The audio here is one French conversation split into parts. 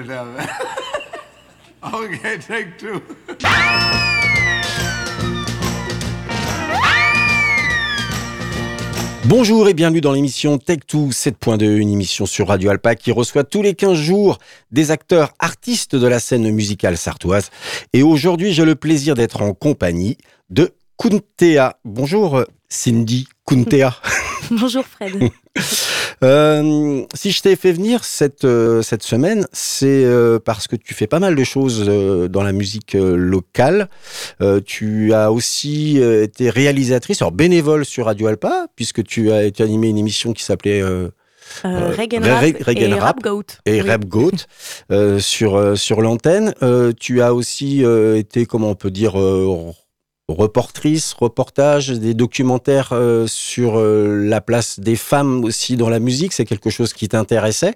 Bonjour et bienvenue dans l'émission Tech2 7.2, une émission sur Radio Alpa qui reçoit tous les 15 jours des acteurs artistes de la scène musicale sartoise. Et aujourd'hui, j'ai le plaisir d'être en compagnie de Kuntea. Bonjour Cindy Kuntea. Bonjour Fred. Euh, si je t'ai fait venir cette, euh, cette semaine, c'est euh, parce que tu fais pas mal de choses euh, dans la musique euh, locale. Euh, tu as aussi euh, été réalisatrice, alors bénévole sur Radio Alpa, puisque tu as animé une émission qui s'appelait Euh, Euh, Regen Rap et Rap Goat. et Oui. Rap Goat euh, sur, euh, sur l'antenne. Euh, tu as aussi euh, été, comment on peut dire, euh, reportrice, reportage, des documentaires euh, sur euh, la place des femmes aussi dans la musique. C'est quelque chose qui t'intéressait.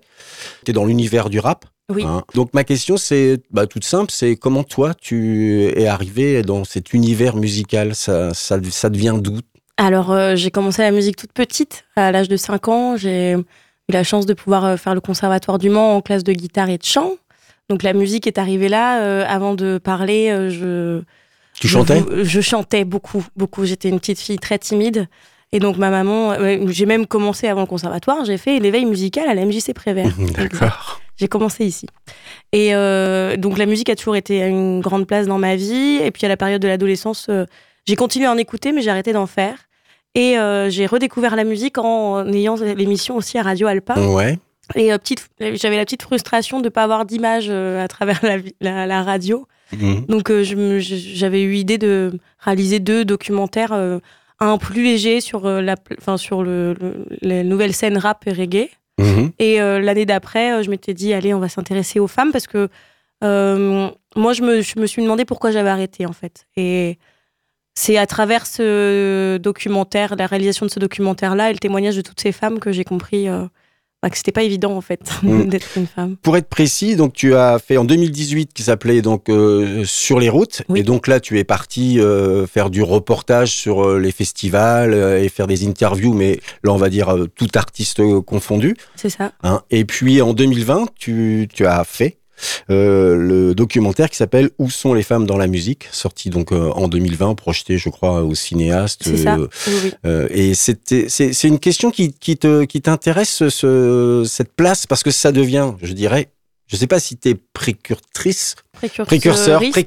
Tu es dans l'univers du rap. Oui. hein. Donc ma question, c'est bah, toute simple, c'est comment toi, tu es arrivé dans cet univers musical? Ça, ça, ça devient d'où? Alors, euh, j'ai commencé la musique toute petite, à l'âge de 5 ans. J'ai eu la chance de pouvoir faire le conservatoire du Mans en classe de guitare et de chant. Donc, la musique est arrivée là. avant de parler, je, Tu je chantais Je chantais beaucoup, beaucoup. J'étais une petite fille très timide. Et donc, ma maman, euh, j'ai même commencé avant le conservatoire, j'ai fait l'éveil musical à la MJC Prévert. D'accord. J'ai commencé ici. Et euh, donc la musique a toujours été à une grande place dans ma vie. Et puis à la période de l'adolescence, euh, j'ai continué à en écouter, mais j'ai arrêté d'en faire. Et euh, j'ai redécouvert la musique en ayant l'émission aussi à Radio Alpa. Ouais. Et petite, j'avais la petite frustration de ne pas avoir d'image à travers la, vi- la, la radio. Mhm. Donc euh, j'avais eu idée de réaliser deux documentaires, euh, un plus léger sur, euh, la, enfin, sur le, le- les nouvelles scènes rap et reggae. Mhm. Et l'année d'après, je m'étais dit, allez, on va s'intéresser aux femmes parce que moi, je me, je me suis demandé pourquoi j'avais arrêté, en fait. Et c'est à travers ce documentaire, la réalisation de ce documentaire-là et le témoignage de toutes ces femmes que j'ai compris euh, bah, que c'était pas évident, en fait, Mm. d'être une femme. Pour être précis, donc tu as fait en 2018 qui s'appelait donc euh, sur les routes Oui. et donc là tu es parti euh, faire du reportage sur euh, les festivals et faire des interviews mais là on va dire tout artiste confondu C'est ça. hein. Et puis en 2020, tu tu as fait euh, le documentaire qui s'appelle Où sont les femmes dans la musique, sorti donc euh, en 2020, projeté je crois au cinéaste. C'est ça. euh, Oui, oui. euh, et c'était, c'est, c'est une question qui, qui, te, qui t'intéresse, ce, cette place, parce que ça devient, je dirais, je sais pas si tu es précurtrice, précurseur, pré-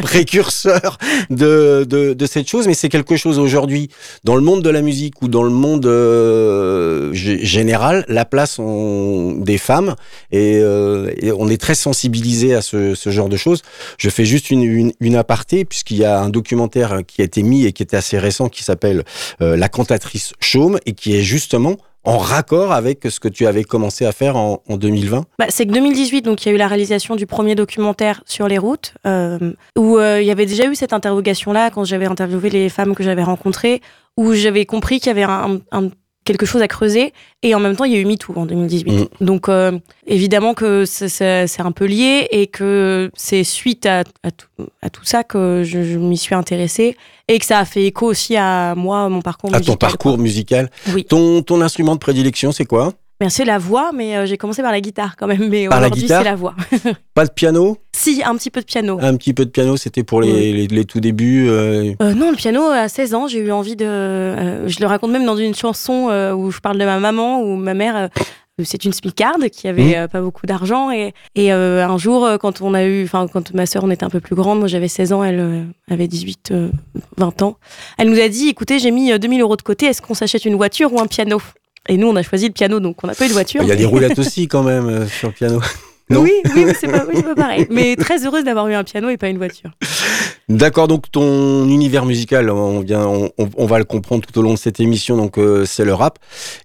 précurseur de, de, de cette chose, mais c'est quelque chose aujourd'hui, dans le monde de la musique ou dans le monde euh, général, la place on- des femmes, et, euh, et on est très sensibilisé à ce, ce genre de choses. Je fais juste une, une, une aparté, puisqu'il y a un documentaire qui a été mis et qui était assez récent, qui s'appelle euh, La cantatrice Chaume, et qui est justement en raccord avec ce que tu avais commencé à faire en, en 2020. Bah, c'est que 2018, donc il y a eu la réalisation du premier documentaire sur les routes, euh, où euh, il y avait déjà eu cette interrogation-là quand j'avais interviewé les femmes que j'avais rencontrées, où j'avais compris qu'il y avait un- quelque chose à creuser, et en même temps il y a eu MeToo en 2018. Mm. Donc euh, évidemment que c'est- un peu lié, et que c'est suite à, à tout, à tout ça que je, je m'y suis intéressée, et que ça a fait écho aussi à moi, mon parcours À musical. ton parcours quoi. musical. Oui. Ton, ton instrument de prédilection, c'est quoi? C'est la voix, mais euh, j'ai commencé par la guitare quand même, mais aujourd'hui c'est la voix. Pas de piano Si, un petit peu de piano. Un petit peu de piano, c'était pour les, Oui. les, les tout débuts. euh, Euh, non, le piano, à 16 ans, j'ai eu envie de. je le raconte même dans une chanson où je parle de ma maman, où ma mère. c'est une smicarde qui avait euh, pas beaucoup d'argent et, et euh, un jour quand on a eu enfin quand ma sœur on était un peu plus grande moi j'avais 16 ans elle euh, avait 18 euh, 20 ans elle nous a dit écoutez j'ai mis euh, 2000 euros de côté est-ce qu'on s'achète une voiture ou un piano? Et nous on a choisi le piano donc on n'a pas eu de voiture Il y a des roulettes aussi quand même euh, sur le piano. Non oui oui mais c'est pas, oui, c'est pas pareil mais très heureuse d'avoir eu un piano et pas une voiture D'accord, donc ton univers musical, on, vient, on va le comprendre tout au long de cette émission, donc euh, c'est le rap.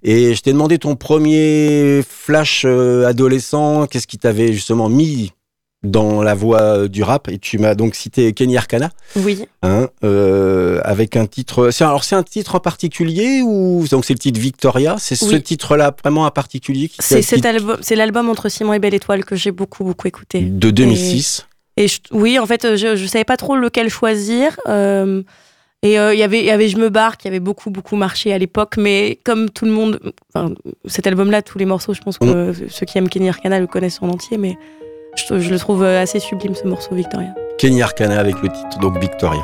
Et je t'ai demandé ton premier flash euh, adolescent, qu'est-ce qui t'avait justement mis dans la voie euh, du rap Et tu m'as donc cité Kenny Arcana, oui hein, euh, avec un titre. Alors c'est un titre en particulier ou donc c'est le titre Victoria? C'est ce titre-là vraiment en particulier qui c'est cet album c'est l'album entre Simon et Belle Étoile que j'ai beaucoup beaucoup écouté de 2006. Et je- oui, en fait, je, je savais pas trop lequel choisir. euh, et euh, il y avait, il y avait Je me barre qui avait beaucoup, beaucoup marché à l'époque. Mais comme tout le monde, enfin, cet album-là, tous les morceaux, je pense que ceux qui aiment Kenny Arcana le connaissent en entier. Mais je, le trouve assez sublime ce morceau Victoria. Kenny Arcana avec le titre donc Victoria.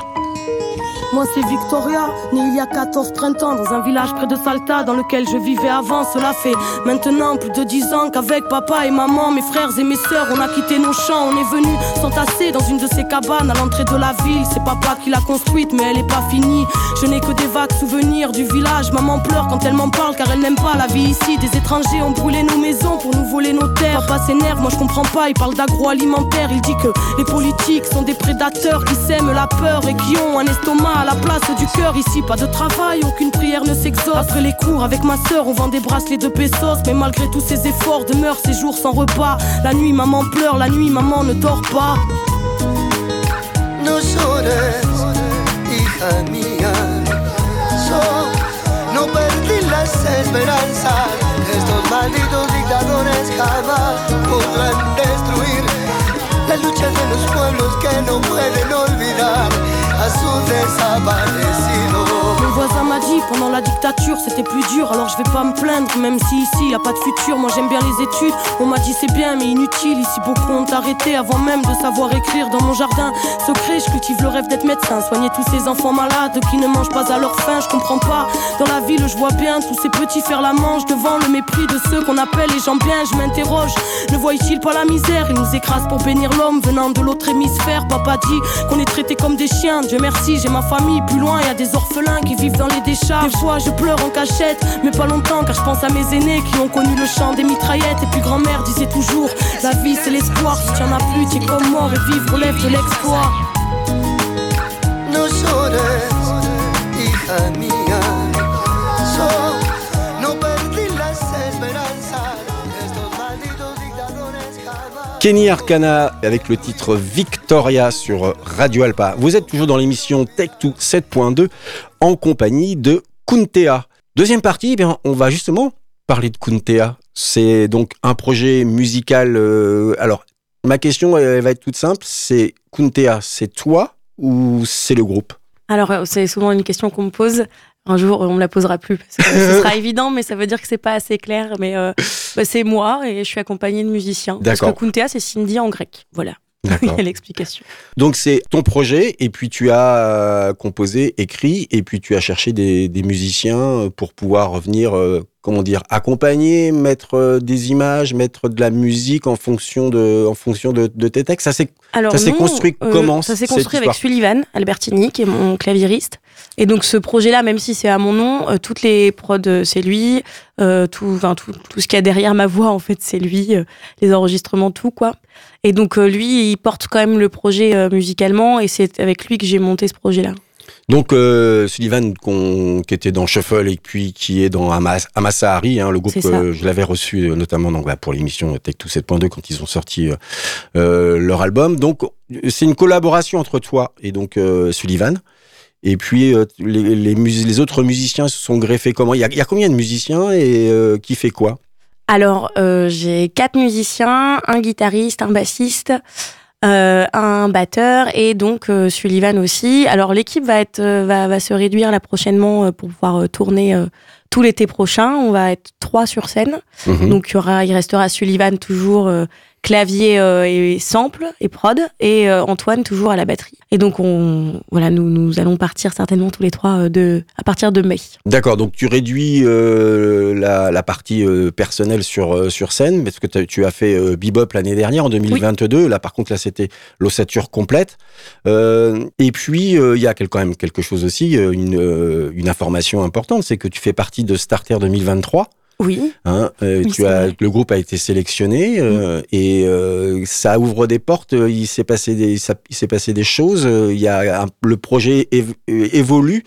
Moi c'est Victoria, née il y a 14 printemps dans un village près de Salta dans lequel je vivais avant. Cela fait maintenant plus de 10 ans qu'avec papa et maman, mes frères et mes sœurs, on a quitté nos champs. On est venu s'entasser dans une de ces cabanes à l'entrée de la ville. C'est papa qui l'a construite mais elle est pas finie. Je n'ai que des vagues souvenirs du village. Maman pleure quand elle m'en parle car elle n'aime pas la vie ici. Des étrangers ont brûlé nos maisons pour nous voler nos terres. Papa s'énerve, moi je comprends pas. Il parle d'agroalimentaire. Il dit que les politiques sont des prédateurs qui sèment la peur et qui ont un estomac à la place du cœur. Ici, pas de travail, aucune prière ne s'exauce. Après les cours, avec ma soeur, on vend des bracelets de pesos. Mais malgré tous ces efforts, demeure ces jours sans repas. La nuit, maman pleure, la nuit, maman ne dort pas. Mon voisin m'a dit pendant la dictature c'était plus dur. Alors je vais pas me plaindre même si ici y a pas de futur. Moi j'aime bien les études. On m'a dit c'est bien mais inutile. Ici beaucoup ont arrêté avant même de savoir écrire dans mon jardin. Secret je cultive le rêve d'être médecin. Soigner tous ces enfants malades qui ne mangent pas à leur faim je comprends pas. Dans la ville je vois bien tous ces petits faire la manche devant le mépris de ceux qu'on appelle les gens bien. Je m'interroge. Ne voient-ils pas la misère? Ils nous écrasent pour bénir l'homme venant de l'autre hémisphère. Papa dit qu'on est traité comme des chiens Dieu merci j'ai ma famille plus loin y a des orphelins qui vivent dans les décharges. Des fois, je pleure en cachette, mais pas longtemps, car je pense à mes aînés qui ont connu le chant des mitraillettes. Et puis grand-mère disait toujours La vie, c'est l'espoir. Si tu en as plus, tu es comme mort et vivre relève de l'exploit. No Kenny Arcana avec le titre Victoria sur Radio Alpa. Vous êtes toujours dans l'émission Tech2 7.2 en compagnie de Kuntea. Deuxième partie, eh bien, on va justement parler de Kuntea. C'est donc un projet musical. euh, alors, ma question va être toute simple. C'est Kuntea, c'est toi ou c'est le groupe? Alors, euh, c'est souvent une question qu'on me pose. Un jour, on me la posera plus parce que ce sera évident, mais ça veut dire que c'est pas assez clair. Mais euh, bah, c'est moi et je suis accompagnée de musiciens. Parce que. Kuntea, c'est Cindy en grec. Voilà. Il D'accord. y a l'explication. Donc c'est ton projet et puis tu as euh, composé, écrit et puis tu as cherché des, des musiciens pour pouvoir venir, euh, comment dire, accompagner, mettre euh, des images, mettre de la musique en fonction de, en fonction de, de tes textes. Ça s'est construit euh, comment, Ça s'est construit avec Sullivan Albertini, qui est mon claviériste. Et donc ce projet-là, même si c'est à mon nom, euh, toutes les prods, euh, c'est lui. Euh, tout, tout, tout ce qu'il y a derrière ma voix, en fait, c'est lui. euh, les enregistrements, tout quoi. Et donc lui, il porte quand même le projet musicalement, et c'est avec lui que j'ai monté ce projet-là. donc Sullivan qu'on- qui était dans Shuffle et puis qui est dans Amas, Amasahari, hein, le groupe je l'avais reçu notamment donc, bah, pour l'émission Tech 2 7.2 quand ils ont sorti leur album. Donc c'est une collaboration entre toi et donc Sullivan. Et puis euh, les, les, mus- les autres musiciens se sont greffés comment? Il y, a, il y a combien de musiciens et euh, qui fait quoi? Alors, euh, j'ai quatre musiciens, un guitariste, un bassiste, un batteur et donc Sullivan aussi. Alors, l'équipe va être va, va se réduire là prochainement pour pouvoir tourner tout l'été prochain. On va être trois sur scène. Mhm. Donc, il y aura, il restera Sullivan toujours clavier euh, et sample et prod et euh, Antoine toujours à la batterie. Et donc, on voilà, nous nous allons partir certainement tous les trois euh, de à partir de mai. D'accord, donc tu réduis euh, la, la partie euh, personnelle sur, euh, sur scène, parce que tu as fait euh, Bebop l'année dernière, en 2022. Là, par contre, là, c'était l'ossature complète. Euh, et puis, euh, il y a quand même quelque chose aussi, euh, une, euh, une information importante, c'est que tu fais partie de Starter 2023. Oui. Hein, euh, Oui, tu as, vrai. le groupe a été sélectionné euh, et euh, ça ouvre des portes. euh, Il s'est passé des, ça- il s'est passé des choses. euh, Il y a un- le projet év- évolue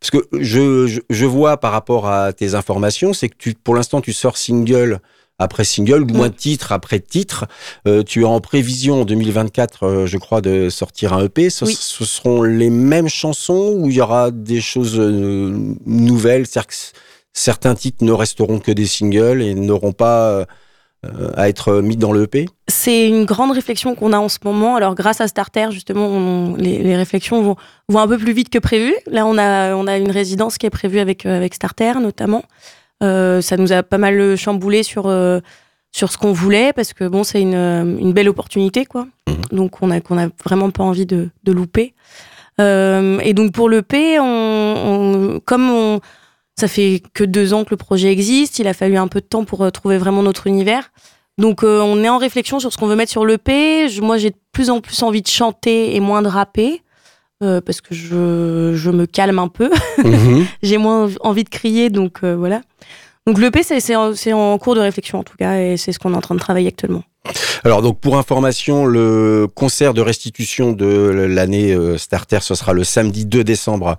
parce que je, je, je vois par rapport à tes informations, c'est que tu, pour l'instant, tu sors single après single, ou moins titre après titre. Euh, tu es en prévision en 2024, euh, je crois, de sortir un EP. Ce, Oui. ce seront les mêmes chansons ou il y aura des choses euh, nouvelles? C'est-à-dire certains titres ne resteront que des singles et n'auront pas euh, à être mis dans le EP C'est une grande réflexion qu'on a en ce moment. Alors, grâce à Starter, justement, on- les, les réflexions vont, vont un peu plus vite que prévu. Là, on a, on a une résidence qui est prévue avec, euh, avec Starter, notamment. Euh, ça nous a pas mal chamboulé sur, euh, sur ce qu'on voulait parce que bon, c'est une, une belle opportunité, quoi. Mhm. Donc on a qu'on a vraiment pas envie de, de louper. Euh, et donc pour le P, on, on- comme on, ça fait que deux ans que le projet existe, il a fallu un peu de temps pour euh, trouver vraiment notre univers. Donc euh, on est en réflexion sur ce qu'on veut mettre sur le P. Je- moi j'ai de plus en plus envie de chanter et moins de rapper. euh, parce que je, je me calme un peu. Mhm. J'ai moins envie de crier, donc euh, voilà. Donc le P, c'est c'est en, c'est en cours de réflexion en tout cas, et c'est ce qu'on est en train de travailler actuellement. Alors donc pour information, le concert de restitution de l'année euh, Starter, ce sera le samedi 2 décembre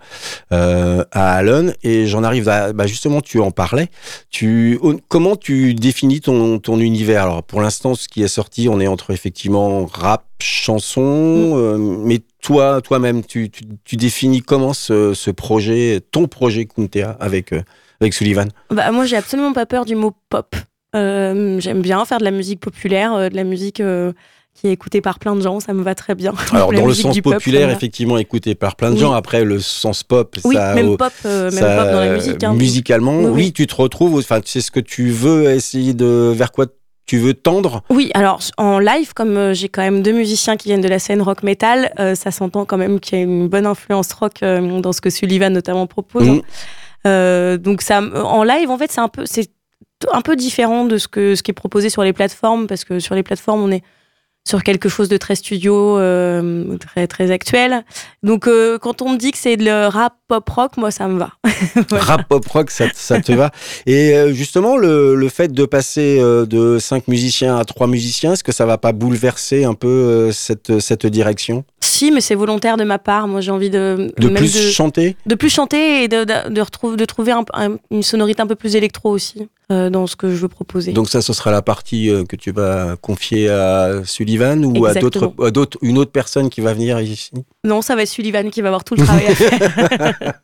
euh, à Allen. Et j'en arrive à bah justement, tu en parlais. Tu comment tu définis ton ton univers? Alors pour l'instant, ce qui est sorti, on est entre effectivement rap, chanson. euh, mais toi, toi-même, tu, tu, tu définis comment ce, ce projet, ton projet Kuntea avec avec Sullivan? Bah, moi, j'ai absolument pas peur du mot pop. Euh, J'aime bien faire de la musique populaire, euh, de la musique euh, qui est écoutée par plein de gens, ça me va très bien. Alors dans le sens pop, populaire, effectivement, écouté par plein de Oui. gens. Après le sens pop, Oui, ça même pop, euh, même ça, pop dans la musique. hein. musicalement, Oui, tu te retrouves. Enfin, c'est ce que tu veux essayer de vers quoi tu veux tendre? Oui, alors en live, comme j'ai quand même deux musiciens qui viennent de la scène rock metal, euh, ça s'entend quand même qu'il y a une bonne influence rock euh, dans ce que Sullivan notamment propose. Mhm. Euh, donc ça, en live, en fait, c'est un peu, c'est un peu différent de ce que ce qui est proposé sur les plateformes, parce que sur les plateformes, on est sur quelque chose de très studio, euh, très très actuel. Donc euh, quand on me dit que c'est le rap pop rock, moi ça me va. Rap pop rock, ça, te va. Et euh, justement, le, le fait de passer de cinq musiciens à trois musiciens, est-ce que ça va pas bouleverser un peu cette cette direction? Mais c'est volontaire de ma part. Moi, j'ai envie de De plus de, chanter? de plus chanter et de, de, de retrouver, de trouver un- un- une sonorité un peu plus électro aussi euh, dans ce que je veux proposer. Donc ça, ce sera la partie euh, que tu vas confier à Sullivan ou à d'autres, Exactement. à d'autres, une autre personne qui va venir ici? non, ça va être Sullivan qui va avoir tout le travail à faire.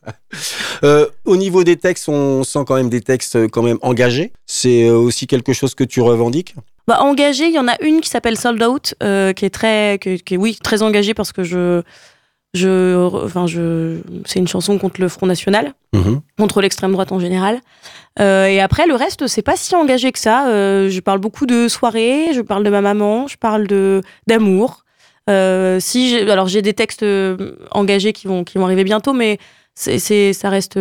Euh, au niveau des textes, on sent quand même des textes quand même engagés. C'est aussi quelque chose que tu revendiques? Bah, engagé, il y en a une qui s'appelle Sold Out, euh, qui est très, qui, qui est, oui, très engagée parce que je, je, enfin, je, c'est une chanson contre le Front National, Mhm. contre l'extrême droite en général. Euh, et après, le reste, c'est pas si engagé que ça. Euh, je parle beaucoup de soirées, je parle de ma maman, je parle de d'amour. Si, j'ai- alors j'ai des textes engagés qui vont, qui vont arriver bientôt, mais c'est, c'est, ça reste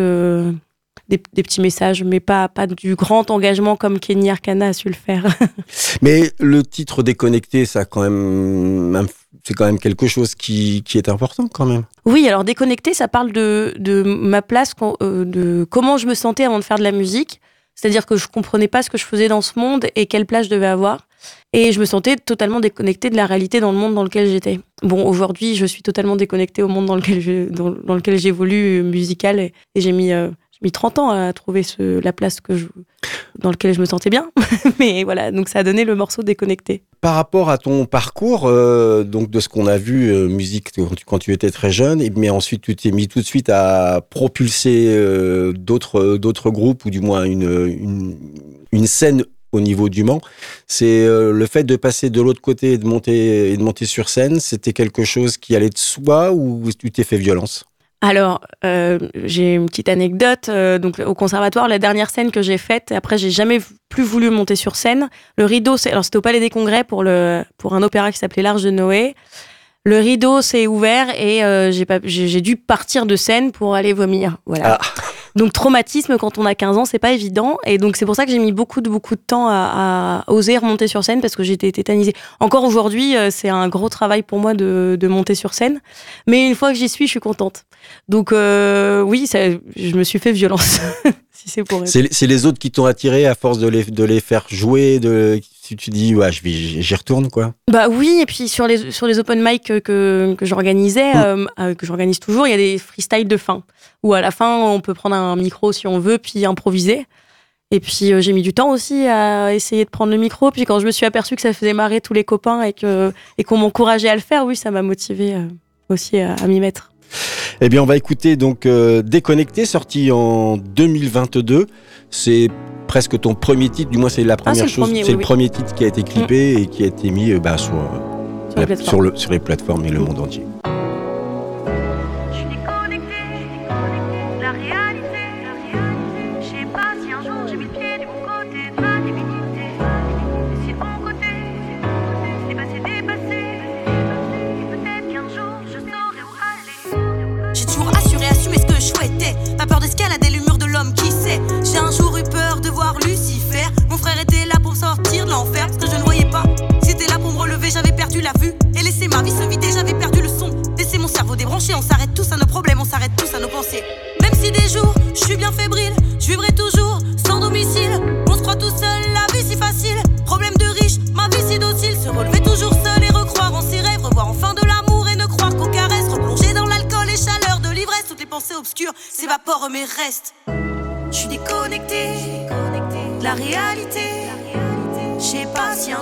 des, des petits messages, mais pas, pas du grand engagement comme Kenny Arcana a su le faire. Mais le titre déconnecté, ça quand même, c'est quand même quelque chose qui, qui est important quand même. Oui, alors déconnecté, ça parle de, de ma place, euh, de comment je me sentais avant de faire de la musique. C'est-à-dire que je comprenais pas ce que je faisais dans ce monde et quelle place je devais avoir. Et je me sentais totalement déconnectée de la réalité dans le monde dans lequel j'étais. Bon, aujourd'hui, je suis totalement déconnectée au monde dans lequel je, dans, dans lequel j'évolue euh, musical et, et j'ai mis, euh, mis 30 ans à trouver la place que je, dans laquelle je me sentais bien. Mais voilà, donc ça a donné le morceau déconnecté. Par rapport à ton parcours, euh, donc de ce qu'on a vu, euh, musique quand tu, étais très jeune, mais ensuite tu t'es mis tout de suite à propulser euh, d'autres groupes ou du moins une, une, scène au niveau du Mans. C'est le fait de passer de l'autre côté de monter et de monter sur scène. C'était quelque chose qui allait de soi ou tu t'es fait violence? Alors, euh, j'ai une petite anecdote. euh, donc, au conservatoire, la dernière scène que j'ai faite, après, j'ai jamais plus voulu monter sur scène. Le rideau, c'est, alors c'était au Palais des Congrès pour le pour un opéra qui s'appelait L'Arche de Noé. Le rideau s'est ouvert et euh, j'ai pas, j'ai dû partir de scène pour aller vomir. Voilà. Ah. Donc traumatisme quand on a 15 ans, c'est pas évident. Et donc c'est pour ça que j'ai mis beaucoup de beaucoup de temps à, à oser remonter sur scène parce que j'étais tétanisée. Encore aujourd'hui, euh, c'est un gros travail pour moi de, de monter sur scène. Mais une fois que j'y suis, je suis contente. Donc euh, oui, ça, je me suis fait violence. si c'est pour. C'est c'est les autres qui t'ont attiré à force de les, de les faire jouer, de, si tu dis, ouais, je vais- j'y retourne, quoi. Bah oui, et puis sur les, sur les open mic que, que, que j'organisais, euh, euh, que j'organise toujours, il y a des freestyles de fin. Où à la fin, on peut prendre un micro si on veut, puis improviser. Et puis euh, j'ai mis du temps aussi à essayer de prendre le micro. Puis quand je me suis aperçue que ça faisait marrer tous les copains et que et qu'on m'encourageait à le faire, oui, ça m'a motivé aussi à, à m'y mettre. Eh bien, on va écouter donc euh, Déconnecté, sorti en 2022. C'est presque ton premier titre, du moins c'est la première c'est le chose. c'est oui, le oui. premier titre qui a été clippé et qui a été mis euh, bah, sur, euh, Sur la la- plateforme. sur le- sur les plateformes et le monde entier.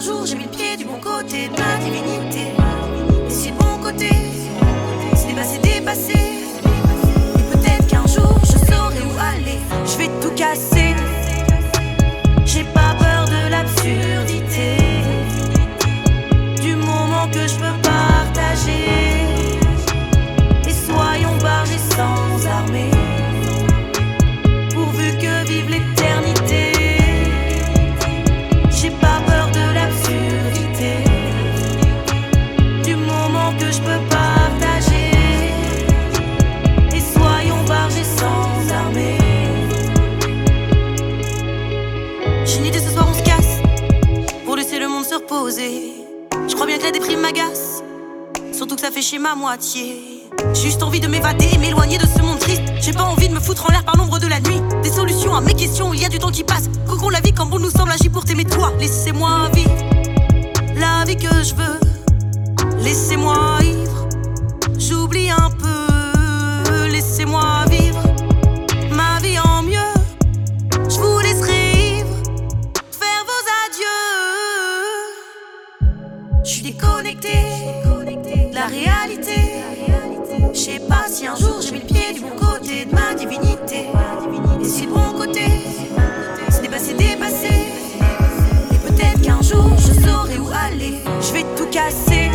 Jour j'ai mis le pied Laissez-moi vivre la vie que je veux. Laissez-moi ivre. J'oublie un peu. Laissez-moi vivre ma vie en mieux. Je vous laisserai ivre faire vos adieux. Je suis déconnecté de la réalité. Je sais pas si un jour j'ai mis le pied du bon côté de ma divinité. Et si le bon côté, je vais tout casser.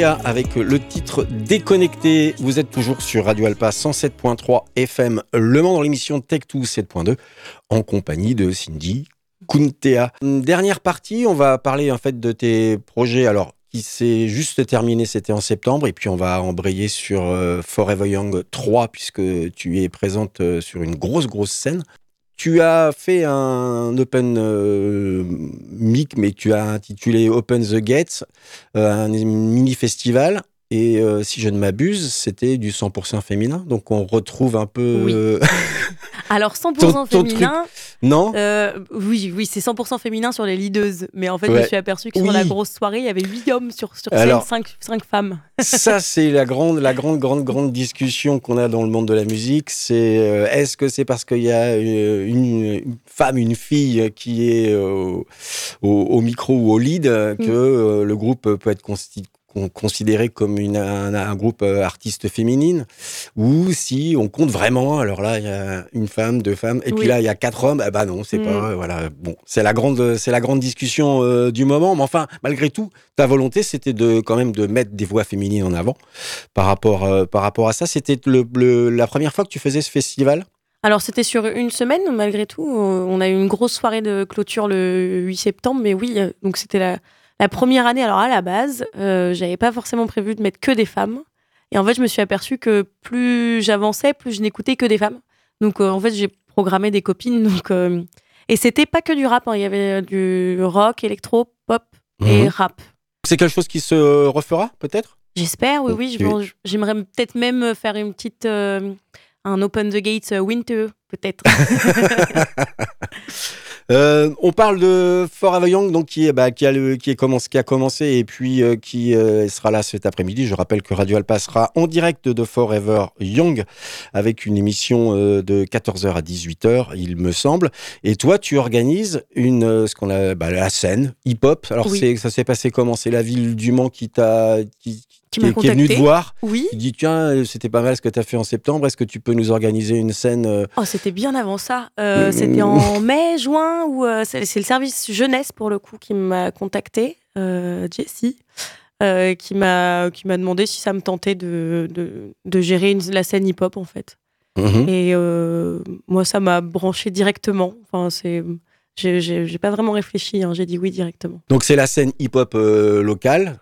Avec le titre Déconnecté. Vous êtes toujours sur Radio Alpa 107.3 FM Le Mans dans l'émission Tech2 7.2 en compagnie de Cindy Kuntea. Dernière partie, on va parler en fait de tes projets. Alors, qui s'est juste terminé, c'était en septembre, et puis on va embrayer sur euh, Forever Young 3 puisque tu es présente euh, sur une grosse grosse scène. Tu as fait un open euh, mic, mais tu as intitulé Open the Gates, euh, un mini festival. Et euh, si je ne m'abuse, c'était du 100% féminin. Donc on retrouve un peu. Oui. euh, Alors 100% Ton- ton féminin, non euh, oui, oui, c'est 100% féminin sur les leadeuses. Mais en fait, je me suis aperçu que sur la grosse soirée, il y avait 8 hommes sur, sur scène, Alors- 5, femmes. Ça, c'est la grande, la grande, grande, grande discussion qu'on a dans le monde de la musique. C'est est-ce que c'est parce qu'il y a une, une femme, une fille qui est au, au micro ou au lead que Mm. euh, le groupe peut être consti- con- considéré comme une, un, un groupe euh, artiste féminine ou si on compte vraiment alors là il y a une femme deux femmes et puis là il y a quatre hommes eh ben non c'est Mm. pas voilà bon c'est la grande c'est la grande discussion euh, du moment mais enfin malgré tout ta volonté c'était de quand même de mettre des voix féminines en avant par rapport euh, par rapport à ça c'était le, le- la première fois que tu faisais ce festival? Alors, c'était sur une semaine, malgré tout. Euh, On a eu une grosse soirée de clôture le 8 septembre, mais oui, euh, donc c'était la, la première année. Alors, à la base, euh, j'avais pas forcément prévu de mettre que des femmes. Et en fait, je me suis aperçue que plus j'avançais, plus je n'écoutais que des femmes. Donc, euh, en fait, j'ai programmé des copines. Donc, euh, et c'était pas que du rap, hein. il y avait euh, du rock, électro, pop et Mhm. rap. c'est quelque chose qui se refera peut-être? J'espère, oui, oui. J'aimerais peut-être même faire une petite. euh, un Open the Gates Winter, peut-être. Euh, on parle de Forever Young, donc qui est bah, qui a le, qui est commencé, qui a commencé et puis euh, qui euh, sera là cet après-midi. Je rappelle que Radio Alpa sera en direct de Forever Young avec une émission euh, de 14h à 18h, il me semble. Et toi, tu organises une euh, ce qu'on a bah, la scène hip-hop. Alors Oui. ça s'est passé comment? C'est la ville du Mans qui t'a qui, Qui est- qui est venue te voir. Oui. qui dit tiens euh, c'était pas mal ce que tu as fait en septembre. Est-ce que tu peux nous organiser une scène euh, Oh, c'était bien avant ça. Euh, Mm. C'était en mai, juin, euh, c'est le service jeunesse pour le coup qui m'a contacté, Jessie. qui m'a qui m'a demandé si ça me tentait de, de, de gérer une- la scène hip-hop en fait. Mhm. Et moi, ça m'a branché directement. Enfin, c'est j'ai- pas vraiment réfléchi. hein, J'ai dit oui directement. Donc c'est la scène hip-hop euh, locale,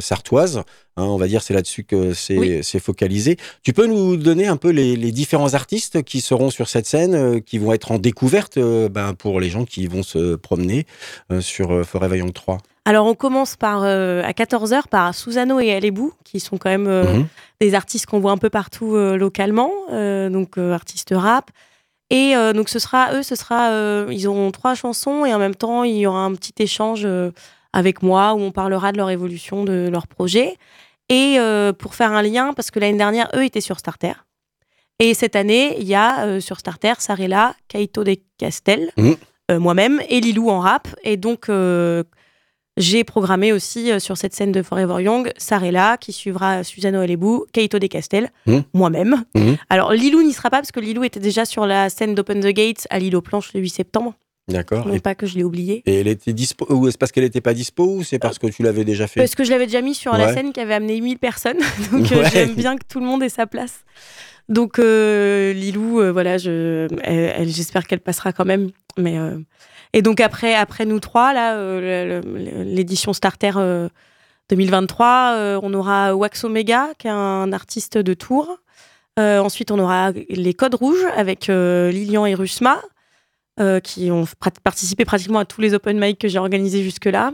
sartoise. hein, on va dire c'est là-dessus que c'est Oui. focalisé. Tu peux nous donner un peu les, les différents artistes qui seront sur cette scène, euh, qui vont être en découverte euh, ben, pour les gens qui vont se promener sur Forever Young 3 Alors, on commence par à 14h par Susano et Alebou, qui sont quand même Mhm. des artistes qu'on voit un peu partout localement, donc artistes rap. Et euh, donc ce sera eux, ce sera euh, ils auront trois chansons et en même temps il y aura un petit échange euh, avec moi où on parlera de leur évolution, de leur projet. Et pour faire un lien, parce que l'année dernière eux étaient sur Starter. Et cette année, il y a sur Starter Sarela, Kaito de Castel, euh, moi-même et Lilou en rap. Et donc j'ai programmé aussi euh, sur cette scène de Forever Young Sarela qui suivra Susano Alebou, Kaito de Castel, Mhm. moi-même. Mhm. Alors Lilou n'y sera pas parce que Lilou était déjà sur la scène d'Open the Gates à Lille aux Planches le 8 septembre. D'accord. Non Et, pas que je l'ai oublié. et elle était dispo ou c'est parce qu'elle n'était pas dispo ou c'est parce que tu l'avais déjà fait? Parce que je l'avais déjà mis sur la scène qui avait amené 1000 personnes. Donc euh, Ouais. j'aime bien que tout le monde ait sa place. Donc euh, Lilou, euh, voilà, je, j'espère qu'elle passera quand même. Mais euh, et donc après, après nous trois, là, euh, l'édition Starter euh, 2023, euh, on aura Wax Omega, qui est un artiste de Tours. Ensuite, on aura les Codes Rouges avec Lilian et Rusma, qui ont participé pratiquement à tous les open mic que j'ai organisés jusque-là.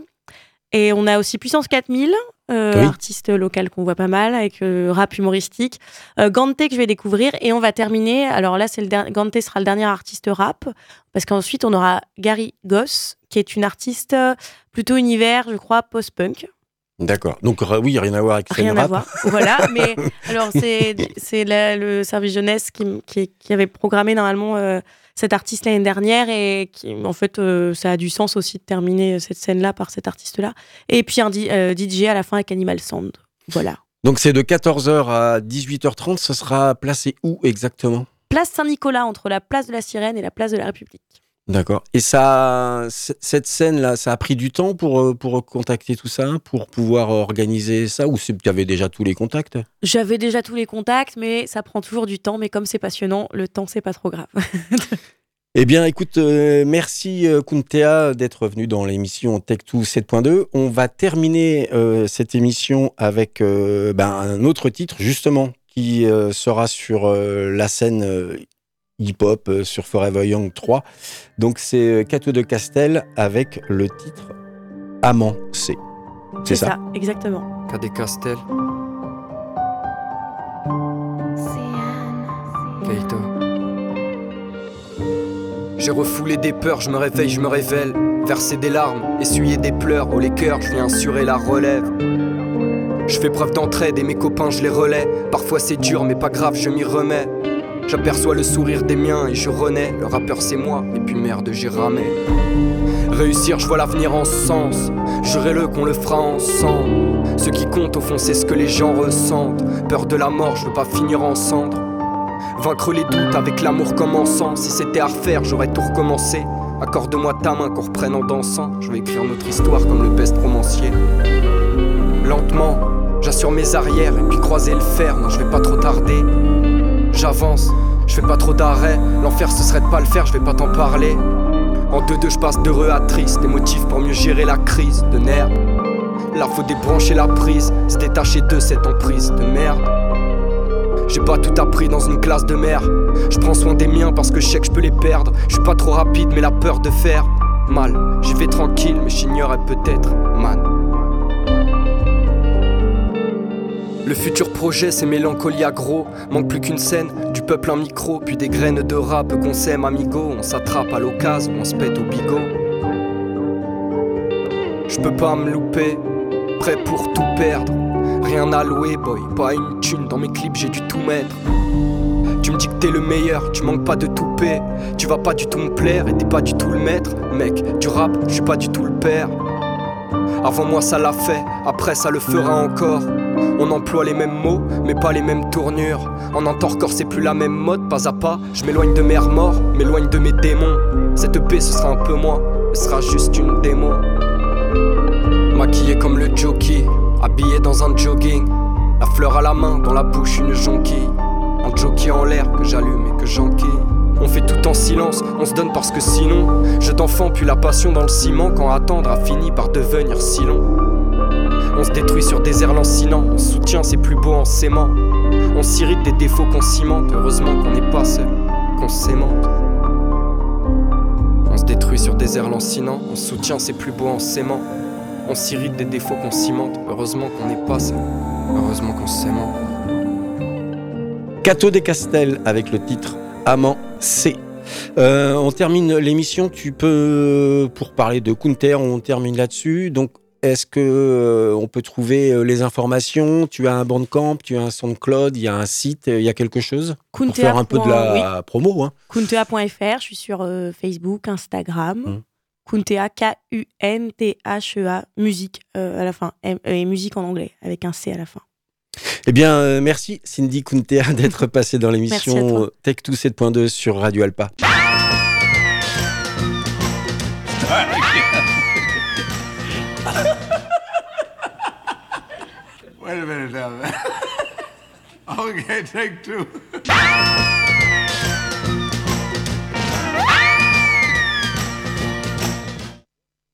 Et on a aussi Puissance 4000, euh, Oui. artiste local qu'on voit pas mal, avec euh, rap humoristique. Euh, Gante que je vais découvrir. Et on va terminer. Alors là, c'est le der- Gante sera le dernier artiste rap. Parce qu'ensuite, on aura Gary Goss, qui est une artiste euh, plutôt univers, je crois, post-punk. D'accord. Donc euh, oui, rien à voir avec Rien à rap. voir. Voilà, mais alors c'est c'est la- le service jeunesse qui, qui, qui avait programmé normalement euh, cet artiste l'année dernière et qui en fait euh, ça a du sens aussi de terminer cette scène là par cet artiste là. Et puis un di- euh, DJ à la fin avec Animal Sound. Voilà. Donc c'est de 14h à 18h30, ce sera placé où exactement? Place Saint-Nicolas entre la place de la Sirène et la place de la République. D'accord. Et ça, cette scène-là, ça a pris du temps pour, euh, pour contacter tout ça, pour pouvoir organiser ça, ou tu avais déjà tous les contacts? J'avais déjà tous les contacts, mais ça prend toujours du temps. Mais comme c'est passionnant, le temps c'est pas trop grave. Eh bien, écoute, euh, merci euh, Kuntea d'être venu dans l'émission Tech2 7.2. On va terminer euh, cette émission avec euh, ben, un autre titre, justement, qui sera sur la scène hip-hop euh, sur Forever Young 3. Donc, c'est euh, Cato de Castel avec le titre Amant C. C'est ça. exactement. Cadet Castel. Kaito. J'ai refoulé des peurs, je me réveille, je me révèle. Verser des larmes, essuyer des pleurs, haut les cœurs, je viens assurer la relève. Je fais preuve d'entraide et mes copains, je les relais. Parfois c'est dur, mais pas grave, je m'y remets. J'aperçois le sourire des miens et je renais. Le rappeur c'est moi, et puis merde, j'ai ramé. Réussir, je vois l'avenir en sens. Jurez-le qu'on le fera ensemble. Ce qui compte au fond, c'est ce que les gens ressentent. Peur de la mort, je veux pas finir en cendres. Vaincre les doutes avec l'amour commençant. Si c'était à refaire, j'aurais tout recommencé. Accorde-moi ta main qu'on reprenne en dansant. Je vais écrire notre histoire comme le best romancier. Lentement, j'assure mes arrières et puis croiser le fer. Non, je vais pas trop tarder. J'avance, je fais pas trop d'arrêt. L'enfer ce serait de pas le faire, je vais pas t'en parler. En deux-deux, je passe d'heureux à triste. Des motifs pour mieux gérer la crise de nerfs. Là, faut débrancher la prise, se détacher de cette emprise de merde. J'ai pas tout appris dans une classe de mer. Je prends soin des miens parce que je sais que je peux les perdre. Je suis pas trop rapide, mais la peur de faire mal. J'y vais tranquille, mais j'ignorais peut-être, man. Le futur projet, c'est mélancolie agro. Manque plus qu'une scène, du peuple un micro, puis des graines de rap qu'on sème, amigo. On s'attrape à l'occasion, on se pète au bigot. Je peux pas me louper, prêt pour tout perdre. Rien à louer, boy, pas une thune. Dans mes clips, j'ai dû tout mettre. Tu me dis que t'es le meilleur, tu manques pas de toupet. Tu vas pas du tout me plaire et t'es pas du tout le maître. Mec, du rap, je suis pas du tout le père. Avant moi, ça l'a fait, après, ça le fera encore. On emploie les mêmes mots, mais pas les mêmes tournures. En entorcore, c'est plus la même mode, pas à pas. Je m'éloigne de mes remords, m'éloigne de mes démons. Cette EP, ce sera un peu moi, ce sera juste une démo. Maquillé comme le jockey, Habillé dans un jogging, la fleur à la main, dans la bouche une jonquille. Un jockey en l'air que j'allume et que j'enquille. On fait tout en silence, on se donne parce que sinon, je d'enfant puis la passion dans le ciment quand attendre a fini par devenir si long. On se détruit sur des airs lancinants, on soutient c'est plus beau en s'aimant. On s'irrite des défauts qu'on cimente, heureusement qu'on n'est pas seul, qu'on s'aimante. On se détruit sur des airs lancinants, on soutient c'est plus beau en s'aimant. On s'irrite des défauts qu'on cimente, heureusement qu'on n'est pas seul, heureusement qu'on s'aimante. Cato des Castel avec le titre Amant C. Euh, on termine l'émission. Tu peux, pour parler de Kunter, on termine là-dessus. Donc, est-ce que euh, on peut trouver euh, les informations? Tu as un bandcamp, tu as un SoundCloud, il y a un site, il y a quelque chose? Pour Kuntea faire un peu de oui. la promo. Hein. Kuntea.fr, je suis sur euh, Facebook, Instagram. Mm. Kuntea, K-U-N-T-H-E-A, musique à la fin. M- et musique en anglais, avec un C à la fin. Eh bien, merci Cindy Kunter d'être passée dans l'émission toi. euh, Tech 2 7.2 sur Radio Alpa. Wait a minute now. okay, take two.